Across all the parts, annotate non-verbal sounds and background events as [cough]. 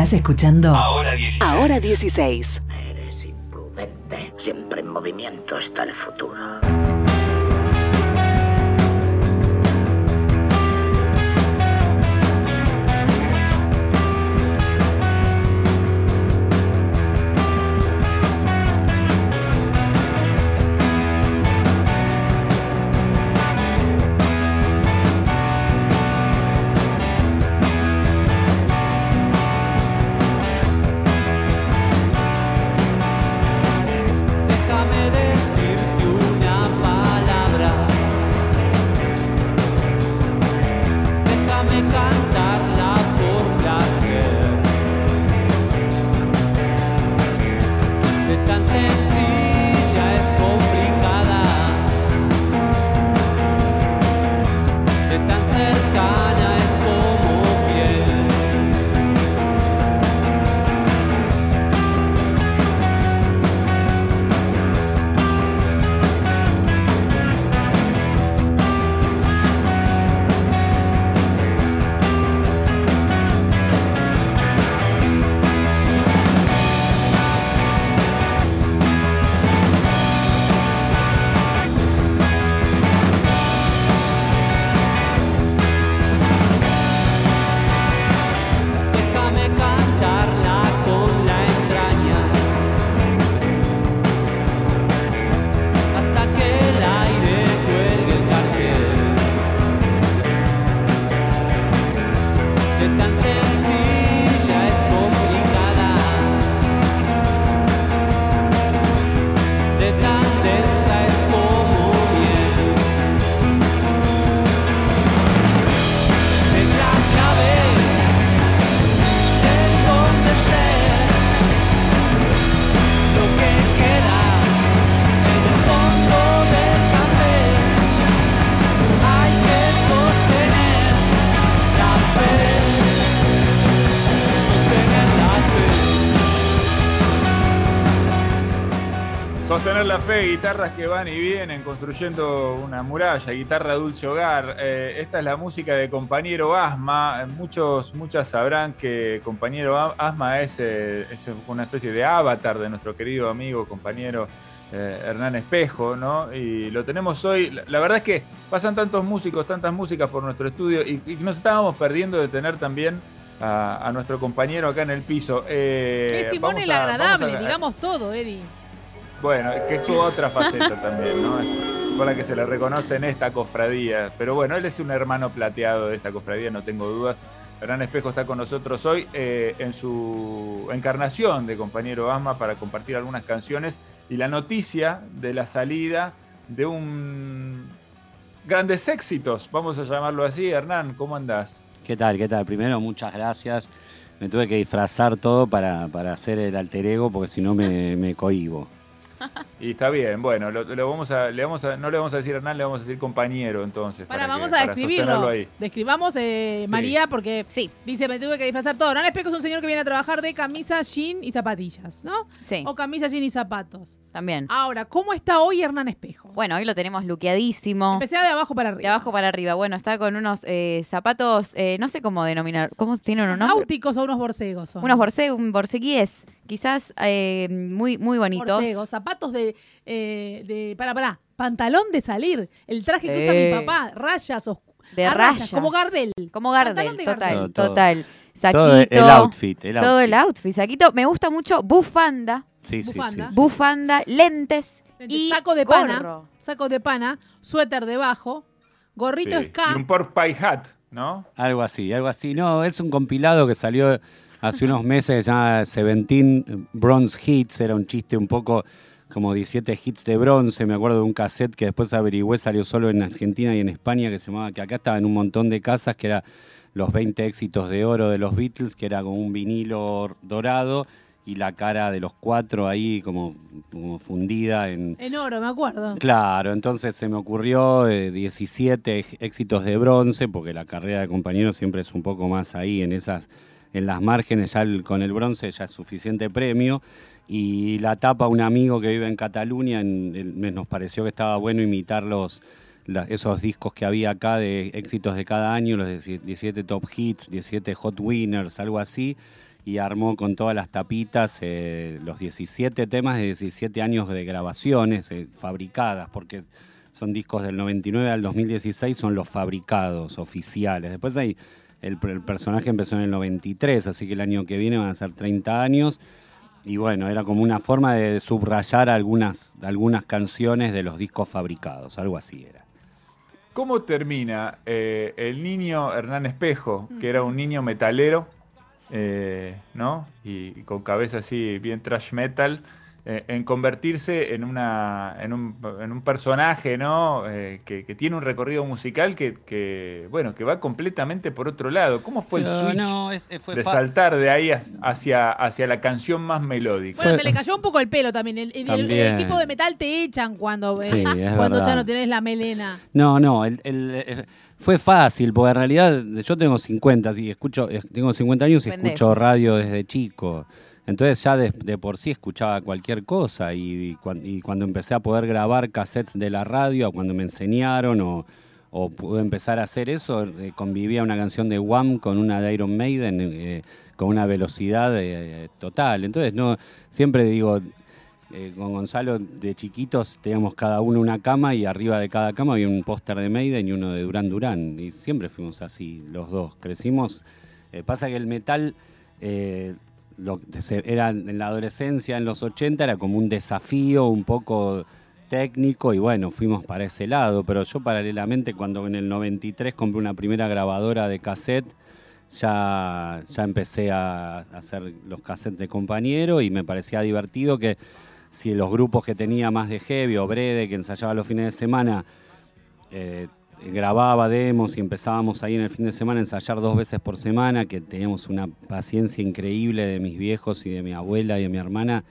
Estás escuchando Ahora 16. Ahora 16. Eres imprudente. Siempre en movimiento está el futuro. Fe guitarras que van y vienen, construyendo una muralla, guitarra dulce hogar. Eh, esta es la música de compañero Asma. Muchos, muchas sabrán que compañero Asma es, eh, es una especie de avatar de nuestro querido amigo, compañero eh, Hernán Espejo, ¿no? Y lo tenemos hoy. La, la verdad es que pasan tantos músicos, tantas músicas por nuestro estudio y, y nos estábamos perdiendo de tener también a, a nuestro compañero acá en el piso. Eh, es Simón el agradable, a- digamos todo, Eddie. Bueno, que es su otra faceta también, ¿no? Por la que se le reconoce en esta cofradía. Pero bueno, él es un hermano plateado de esta cofradía, no tengo dudas. Hernán Espejo está con nosotros hoy eh, en su encarnación de compañero Asma para compartir algunas canciones y la noticia de la salida de un grandes éxitos, vamos a llamarlo así. Hernán, ¿cómo andás? ¿Qué tal? ¿Qué tal? Primero, muchas gracias. Me tuve que disfrazar todo para, para hacer el alter ego porque si no me, me cohibo. Y está bien, bueno, lo, lo vamos a, le vamos a, no le vamos a decir Hernán, le vamos a decir compañero entonces. Para, vamos a describirlo. ahí. Describamos, eh, María, porque Sí, dice, me tuve que disfrazar todo. Hernán Espejo es un señor que viene a trabajar de camisa, jean y zapatillas, ¿no? sí, O camisa, jean y zapatos. también. Ahora, ¿cómo está hoy Hernán Espejo? Bueno, hoy lo tenemos luqueadísimo. Empecé de abajo para arriba. De abajo para arriba. Bueno, está con unos eh, zapatos, eh, no sé cómo denominar, ¿cómo tienen un nombre? Náuticos o unos borcegos. son. Unos borse, un borseguíes, quizás eh, muy, muy bonitos. Zapatos de, eh, de. Para, para. Pantalón de salir. El traje que usa Eh. mi papá. Rayas oscuras. De rayas. Como Gardel. Como Pantalón Gardel, de total, Gardel. Todo, todo. total. Saquito. Todo el outfit. El Todo el outfit. outfit, saquito. Me gusta mucho bufanda, Sí, sí, sí, Bufanda. sí. bufanda, lentes y saco de pana. gorro. Saco de pana. Suéter debajo. Gorrito Sí, ska. Y un pork pie hat, ¿no? Algo así, algo así. No, es un compilado que salió hace unos meses, se llama Seventeen Bronze Hits, era un chiste un poco como 17 hits de bronce, me acuerdo de un cassette que después averigüé, salió solo en Argentina y en España, que se llamaba, que acá estaba en un montón de casas, que era los 20 éxitos de oro de los Beatles, que era como un vinilo dorado y la cara de los cuatro ahí como, como fundida en, En oro, me acuerdo. Claro, entonces se me ocurrió eh, 17 éxitos de bronce, porque la carrera de compañero siempre es un poco más ahí en esas, en las márgenes, ya con el bronce ya es suficiente premio. Y la tapa un amigo que vive en Cataluña, nos pareció que estaba bueno imitar los, esos discos que había acá de éxitos de cada año, los de 17 top hits, 17 hot winners, algo así. y armó con todas las tapitas eh, los 17 temas de 17 años de grabaciones eh, fabricadas, porque son discos del 99 al 2016, son los fabricados oficiales. Después hay el, el personaje empezó en el 93, así que el año que viene van a ser 30 años. Y bueno, era como una forma de subrayar algunas, algunas canciones de los discos fabricados, algo así era. ¿Cómo termina eh, el niño Hernán Espejo, que era un niño metalero, eh, ¿no? Y, y con cabeza así bien trash metal, eh, en convertirse en, una, en, un, en un personaje, ¿no? Eh, que, que tiene un recorrido musical que, que, bueno, que va completamente por otro lado. ¿Cómo fue el switch no, es- es- fue de saltar de ahí hacia, hacia la canción más melódica? Bueno, se le cayó un poco el pelo también. El, el- el- el También. tipo de metal te echan cuando, Sí, [laughs] cuando ya no tenés la melena. No, no, el- el- eh, fue fácil, porque en realidad yo tengo 50, sí, escucho, eh, tengo 50 años y Pendejo. escucho radio desde chico. Entonces ya de, por sí escuchaba cualquier cosa y, y y cuando empecé a poder grabar cassettes de la radio, cuando me enseñaron o, pude empezar a hacer eso, eh, convivía una canción de Wham con una de Iron Maiden eh, con una velocidad eh, total. Entonces no siempre digo, con Gonzalo de chiquitos teníamos cada uno una cama y arriba de cada cama había un póster de Maiden y uno de Durán Durán. Y siempre fuimos así, los dos. Crecimos. pasa que el metal era en la adolescencia, en los 80, era como un desafío un poco técnico y bueno, fuimos para ese lado. Pero yo paralelamente cuando en el 93 compré una primera grabadora de cassette, ya, ya empecé a hacer los cassettes de compañero y me parecía divertido que si los grupos que tenía más de heavy o brede, que ensayaba los fines de semana, eh, grababa demos y empezábamos ahí en el fin de semana a ensayar dos veces por semana, que teníamos una paciencia increíble de mis viejos y de mi abuela y de mi hermana,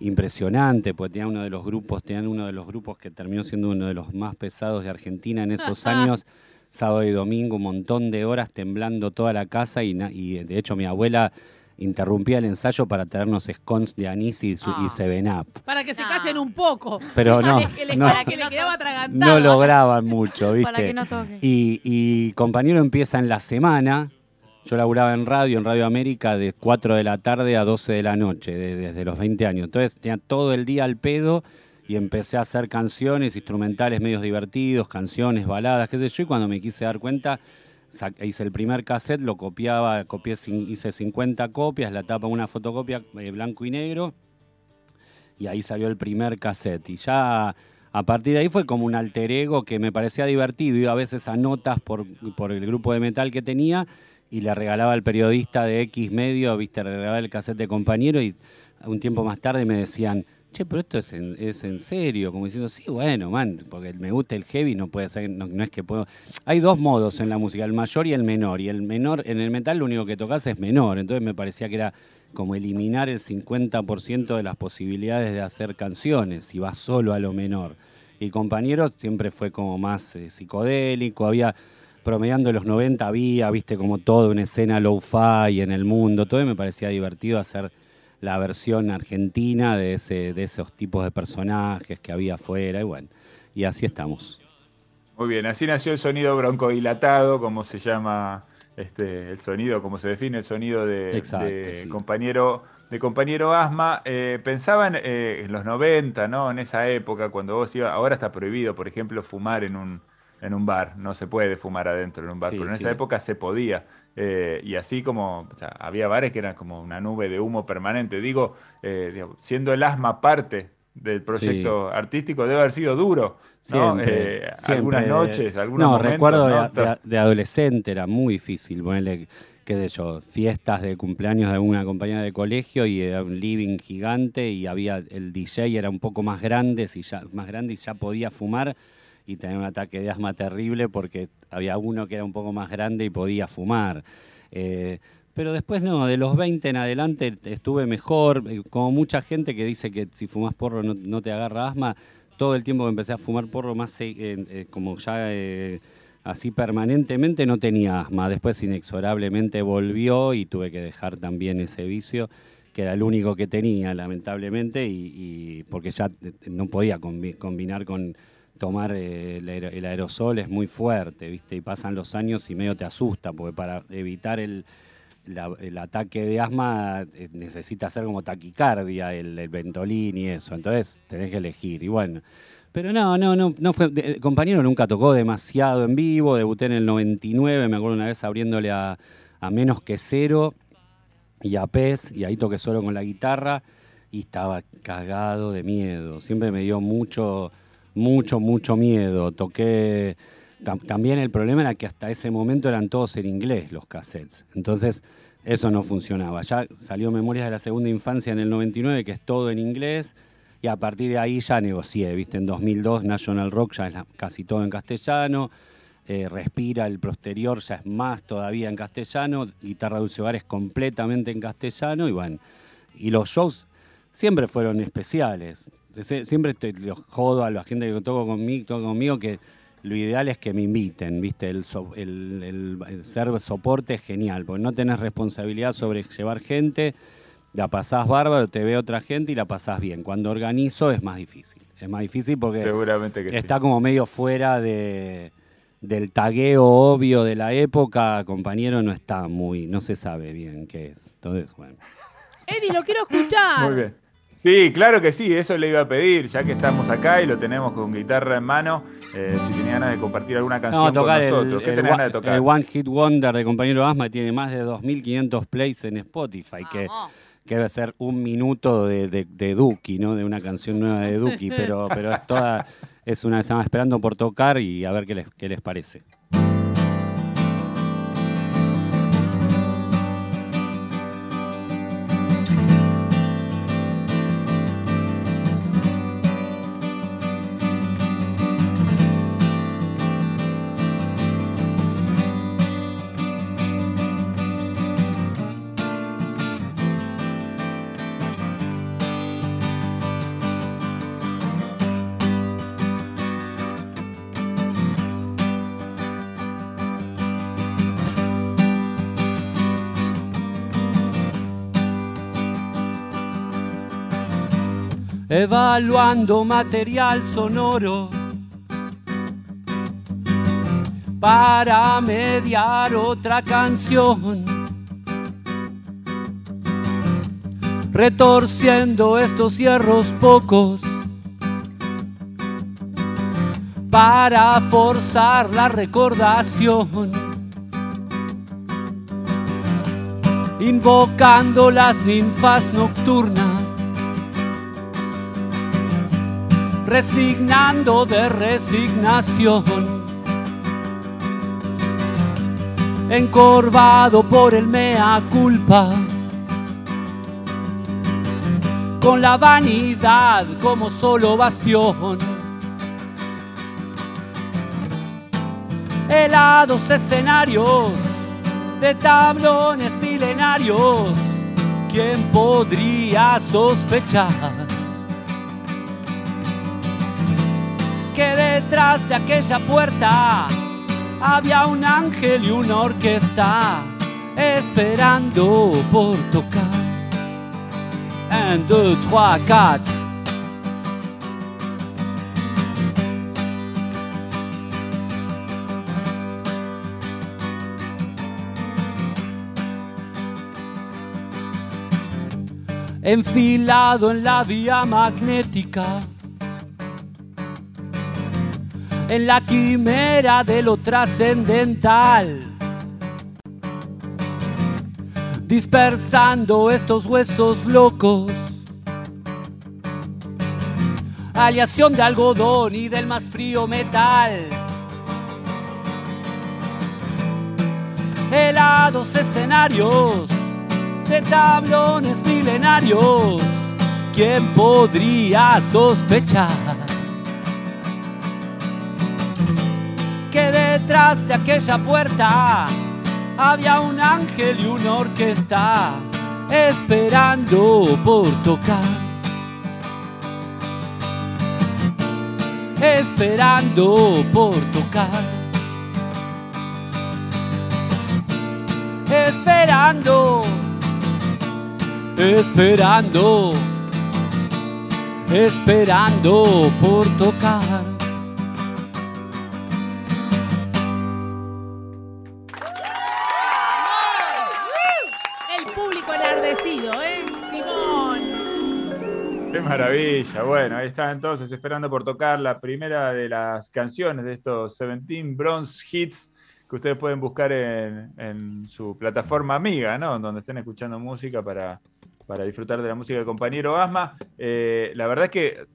impresionante, porque tenía uno de los grupos, tenían uno de los grupos que terminó siendo uno de los más pesados de Argentina en esos [laughs] años, sábado y domingo, un montón de horas temblando toda la casa y de hecho mi abuela interrumpía el ensayo para traernos scones de anís y, su- y Ah. Seven Up. Para que se No. callen un poco. Pero no, que le, no. para que le quedaba atragantado. No lograban mucho, ¿viste? Para que no toque. Y, y compañero empieza en la semana. Yo laburaba en radio, en Radio América, de 4 de la tarde a 12 de la noche, de- desde los 20 años. Entonces tenía todo el día al pedo y empecé a hacer canciones, instrumentales medios divertidos, canciones, baladas, qué sé yo. Y cuando me quise dar cuenta, hice el primer cassette, lo copiaba, copié, hice 50 copias, la tapa una fotocopia eh, blanco y negro y ahí salió el primer cassette. Y ya a partir de ahí fue como un alter ego que me parecía divertido. Iba a veces a notas por, por el grupo de metal que tenía y le regalaba al periodista de X medio, viste, regalaba el cassette de compañero y un tiempo más tarde me decían, che, pero esto es en, es en serio, como diciendo, sí, bueno, man, porque me gusta el heavy, no puede ser, no, no es que puedo. Hay dos modos en la música, el mayor y el menor. Y el menor, en el metal lo único que tocas es menor. Entonces me parecía que era como eliminar el 50% de las posibilidades de hacer canciones si vas solo a lo menor. Y compañeros siempre fue como más eh, psicodélico, había promediando los 90 había, viste, como toda una escena low-fi en el mundo, todo y me parecía divertido hacer la versión argentina de, ese, de esos tipos de personajes que había afuera y bueno, y así estamos. Muy bien, así nació el sonido broncodilatado, como se llama este, el sonido, como se define el sonido de, Exacto, de sí. compañero de compañero Asma. Eh, pensaban eh, en los 90, ¿no? En esa época, cuando vos ibas, ahora está prohibido, por ejemplo, fumar en un, en un bar. No se puede fumar adentro en un bar, Sí, pero en sí. esa época se podía. Eh, y así como o sea, había bares que eran como una nube de humo permanente. Digo, eh, siendo el asma parte del proyecto artístico, debe haber sido duro. ¿no? Siempre, Eh, siempre. Algunas noches, algunos No, momentos, recuerdo ¿no? De, de- de adolescente era muy difícil ponerle, qué sé yo, fiestas de cumpleaños de alguna compañera de colegio y era un living gigante y había el DJ era un poco más grande, si ya, más grande y ya podía fumar y tener un ataque de asma terrible porque había uno que era un poco más grande y podía fumar. Eh, pero después no, de los 20 en adelante estuve mejor, eh, como mucha gente que dice que si fumas porro no, te agarra asma, todo el tiempo que empecé a fumar porro más eh, eh, como ya así permanentemente no tenía asma, después inexorablemente volvió y tuve que dejar también ese vicio que era el único que tenía lamentablemente y, porque ya no podía combi- combinar con tomar eh, el, aer- el aerosol es muy fuerte, ¿viste? Y pasan los años y medio te asusta, porque para evitar el, el ataque de asma eh, necesita ser como taquicardia, el, el Ventolin y eso. Entonces tenés que elegir. Y bueno. Pero no, no, no, fue. de- compañero nunca tocó demasiado en vivo. Debuté en el 99, me acuerdo una vez abriéndole a, a Menos que Cero y a Pez, y ahí toqué solo con la guitarra y estaba cagado de miedo. Siempre me dio mucho, mucho, mucho miedo. Toqué. tam- también el problema era que hasta ese momento eran todos en inglés los cassettes. Entonces, eso no funcionaba. Ya salió Memorias de la Segunda Infancia en el 99, que es todo en inglés. Y a partir de ahí ya negocié, ¿viste? En 2002 National Rock ya es casi todo en castellano. eh, Respira, el posterior ya es más todavía en castellano. Guitarra Dulce Hogar es completamente en castellano. Y bueno, y los shows siempre fueron especiales. Sie- Siempre te, los jodo a la gente que toco conmigo, toca conmigo que lo ideal es que me inviten, ¿viste? El, so- el- el- el ser soporte es genial, porque no tenés responsabilidad sobre llevar gente, la pasás bárbaro, te ve otra gente y la pasás bien. Cuando organizo es más difícil. Es más difícil porque Seguramente que sí. está como medio fuera de, del tagueo obvio de la época. Compañero no está muy, no se sabe bien qué es. Entonces, bueno. Eddie, lo quiero escuchar. Muy bien. Sí, claro que sí, eso le iba a pedir, ya que estamos acá y lo tenemos con guitarra en mano, eh, si tenía ganas de compartir alguna canción No, tocar con el, nosotros. ¿Qué el tenés wa- ganas de tocar? el One Hit Wonder de compañero Asma tiene más de 2.500 plays en Spotify, que, Vamos. que debe ser un minuto de, de, de Duki, ¿no? De una canción nueva de Duki, pero, pero es toda, es una, se llama Esperando por tocar y a ver qué les, qué les parece. Evaluando material sonoro para mediar otra canción. Retorciendo estos hierros pocos para forzar la recordación. Invocando las ninfas nocturnas resignando de resignación. Encorvado por el mea culpa, con la vanidad como solo bastión. Helados escenarios de tablones milenarios, ¿quién podría sospechar? Que detrás de aquella puerta había un ángel y una orquesta esperando por tocar. Un, deux, trois, quatre. Enfilado en la vía magnética en la quimera de lo trascendental. Dispersando estos huesos locos. Aleación de algodón y del más frío metal. Helados escenarios de tablones milenarios. ¿Quién podría sospechar? Detrás de aquella puerta había un ángel y una orquesta esperando por tocar. Esperando por tocar. Esperando. Esperando. Esperando por tocar. [laughs] maravilla. Bueno, ahí está entonces esperando por tocar la primera de las canciones de estos 17 Bronze Hits que ustedes pueden buscar en, su plataforma amiga, ¿no? Donde estén escuchando música para, para disfrutar de la música del compañero Asma. Eh, la verdad es que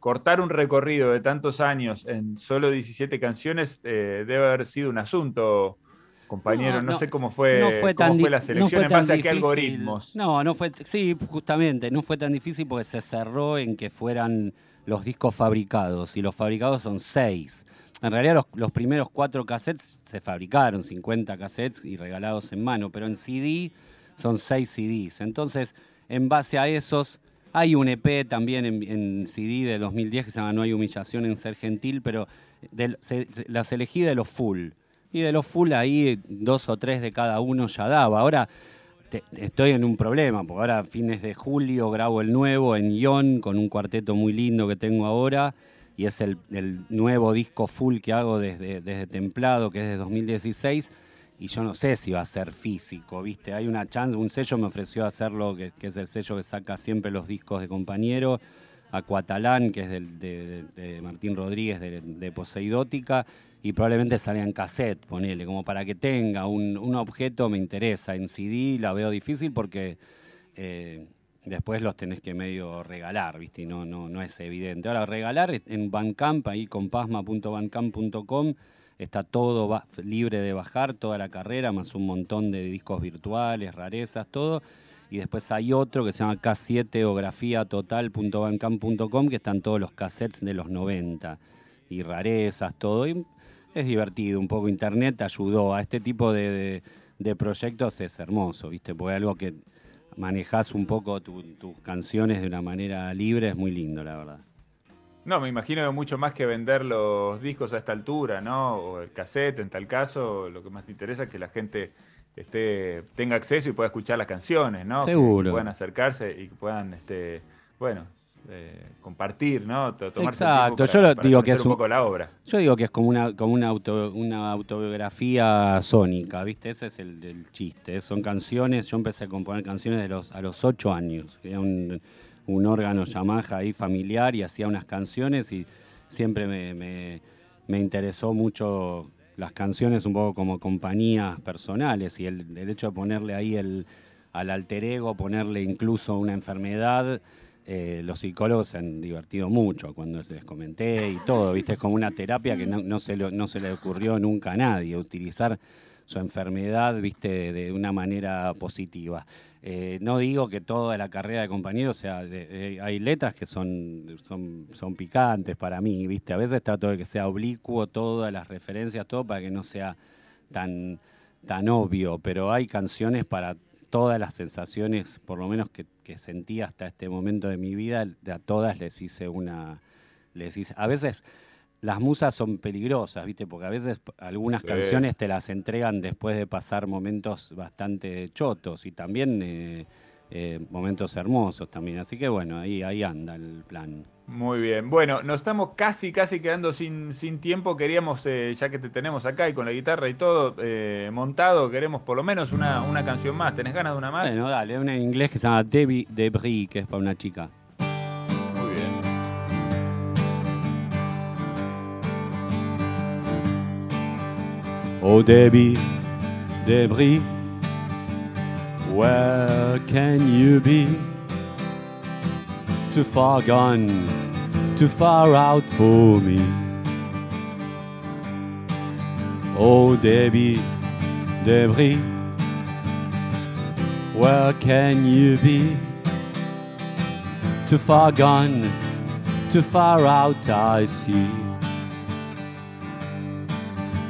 cortar un recorrido de tantos años en solo 17 canciones eh, debe haber sido un asunto, compañero. No, No, no, sé cómo fue, no fue cómo tan fue di- la selección fue en base a qué algoritmos. No, no fue, sí, justamente, no fue tan difícil porque se cerró en que fueran los discos fabricados y los fabricados son seis. En realidad los, los primeros cuatro cassettes se fabricaron, 50 cassettes y regalados en mano, pero en CD son seis CDs. Entonces, en base a esos, hay un EP también en, en CD de 2010 que se llama No hay humillación en ser gentil, pero se- las elegí de los full. Y de los full ahí dos o tres de cada uno ya daba. Ahora te- estoy en un problema, porque ahora fines de julio grabo el nuevo en Ion con un cuarteto muy lindo que tengo ahora. Y es el, el nuevo disco full que hago desde, desde Templado, que es de 2016. Y yo no sé si va a ser físico, ¿viste? Hay una chance, un sello me ofreció hacerlo, que, que es el sello que saca siempre los discos de compañero. Acuatalán, que es del- de, Martín Rodríguez de, Poseidótica, y probablemente salga en cassette, ponele, como para que tenga un, objeto me interesa. En CD la veo difícil porque eh, después los tenés que medio regalar, ¿viste? Y no, no, no es evidente. Ahora, regalar en Bandcamp, ahí con pasma.bandcamp.com, está todo libre de bajar, toda la carrera, más un montón de discos virtuales, rarezas, todo. Y después hay otro que se llama K7 o grafiatotal.bandcamp.com, que están todos los cassettes de los 90 y rarezas, todo. Y es divertido, un poco internet ayudó a este tipo de, de- proyectos, es hermoso, ¿viste? Porque algo que manejas un poco tu- tus canciones de una manera libre es muy lindo, la verdad. No, me imagino mucho más que vender los discos a esta altura, ¿no? O el cassette, en tal caso, lo que más te interesa es que la gente esté, tenga acceso y pueda escuchar las canciones, ¿no? Seguro. Que, puedan acercarse y que puedan, este, bueno, eh, compartir, ¿no? El Exacto, yo lo digo que es un un- poco la obra. Yo digo que es como una, como una, auto- una autobiografía sónica, ¿viste? Ese es el, el chiste. Son canciones, yo empecé a componer canciones de los, a los ocho años. Era un, un órgano Yamaha ahí familiar y hacía unas canciones y siempre me, me- me interesó mucho las canciones un poco como compañías personales y el, el hecho de ponerle ahí el, al alter ego, ponerle incluso una enfermedad, eh, los psicólogos se han divertido mucho cuando les comenté y todo, ¿viste? Es como una terapia que no, no se, le, no se le ocurrió nunca a nadie, utilizar su enfermedad, ¿viste? De, una manera positiva. Eh, no digo que toda la carrera de compañeros sea. de- de- hay letras que son, son, son picantes para mí, ¿viste? A veces trato de que sea oblicuo, todas las referencias, todo para que no sea tan, tan obvio, pero hay canciones para todas las sensaciones, por lo menos que, que sentí hasta este momento de mi vida, a todas les hice una. Les hice, a veces las musas son peligrosas, ¿viste? Porque a veces algunas Sí. canciones te las entregan después de pasar momentos bastante chotos y también eh, eh, momentos hermosos también. Así que bueno, ahí, ahí anda el plan. Muy bien. Bueno, nos estamos casi, casi quedando sin, sin tiempo. Queríamos, eh, ya que te tenemos acá y con la guitarra y todo eh, montado, queremos por lo menos una, una canción más. ¿Tenés ganas de una más? Bueno, dale, una en inglés que se llama Debbie Debris, que es para una chica. Oh Debbie Debris, where can you be? Too far gone, too far out for me. Oh Debbie Debris, where can you be? Too far gone, too far out I see.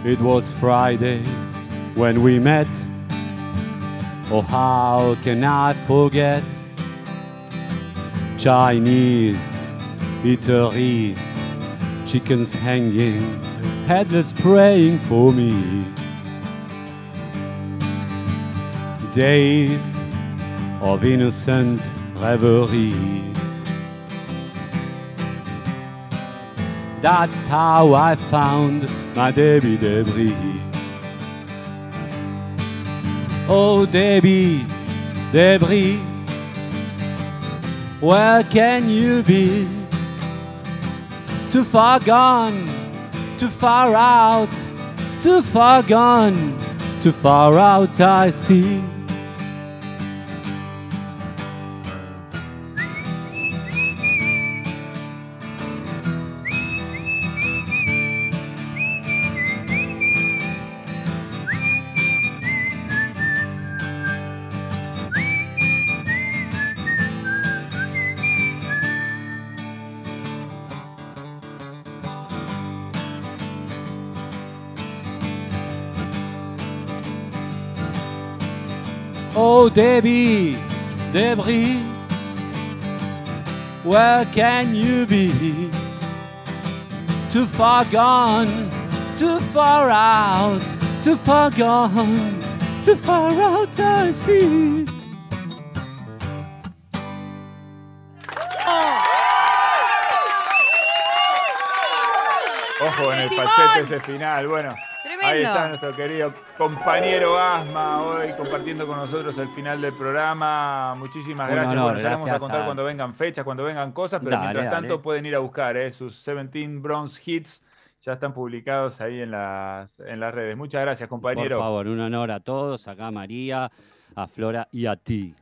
It was Friday when we met. Oh, how can I forget? Chinese eatery, chickens hanging, headless praying for me. Days of innocent reverie. That's how I found my Debbie Debris. Oh, Debbie debris. Where can you be? Too far gone, too far out, too far gone, too far out, I see. Debbie, debris, where can you be? Too far gone, too far out, too far gone, too far out, I see. Ojo en el Simón. falsete ese final. Bueno, Tremendo. Ahí está nuestro querido compañero Asma hoy compartiendo con nosotros el final del programa. Muchísimas Un gracias. honor, bueno, ya vamos a contar a- cuando vengan fechas, cuando vengan cosas, pero Dale, mientras dale. tanto pueden ir a buscar eh, sus 17 Bronze Hits. Ya están publicados ahí en las, en las redes. Muchas gracias, Por compañero. favor, un honor a todos, acá a María, a Flora y a ti.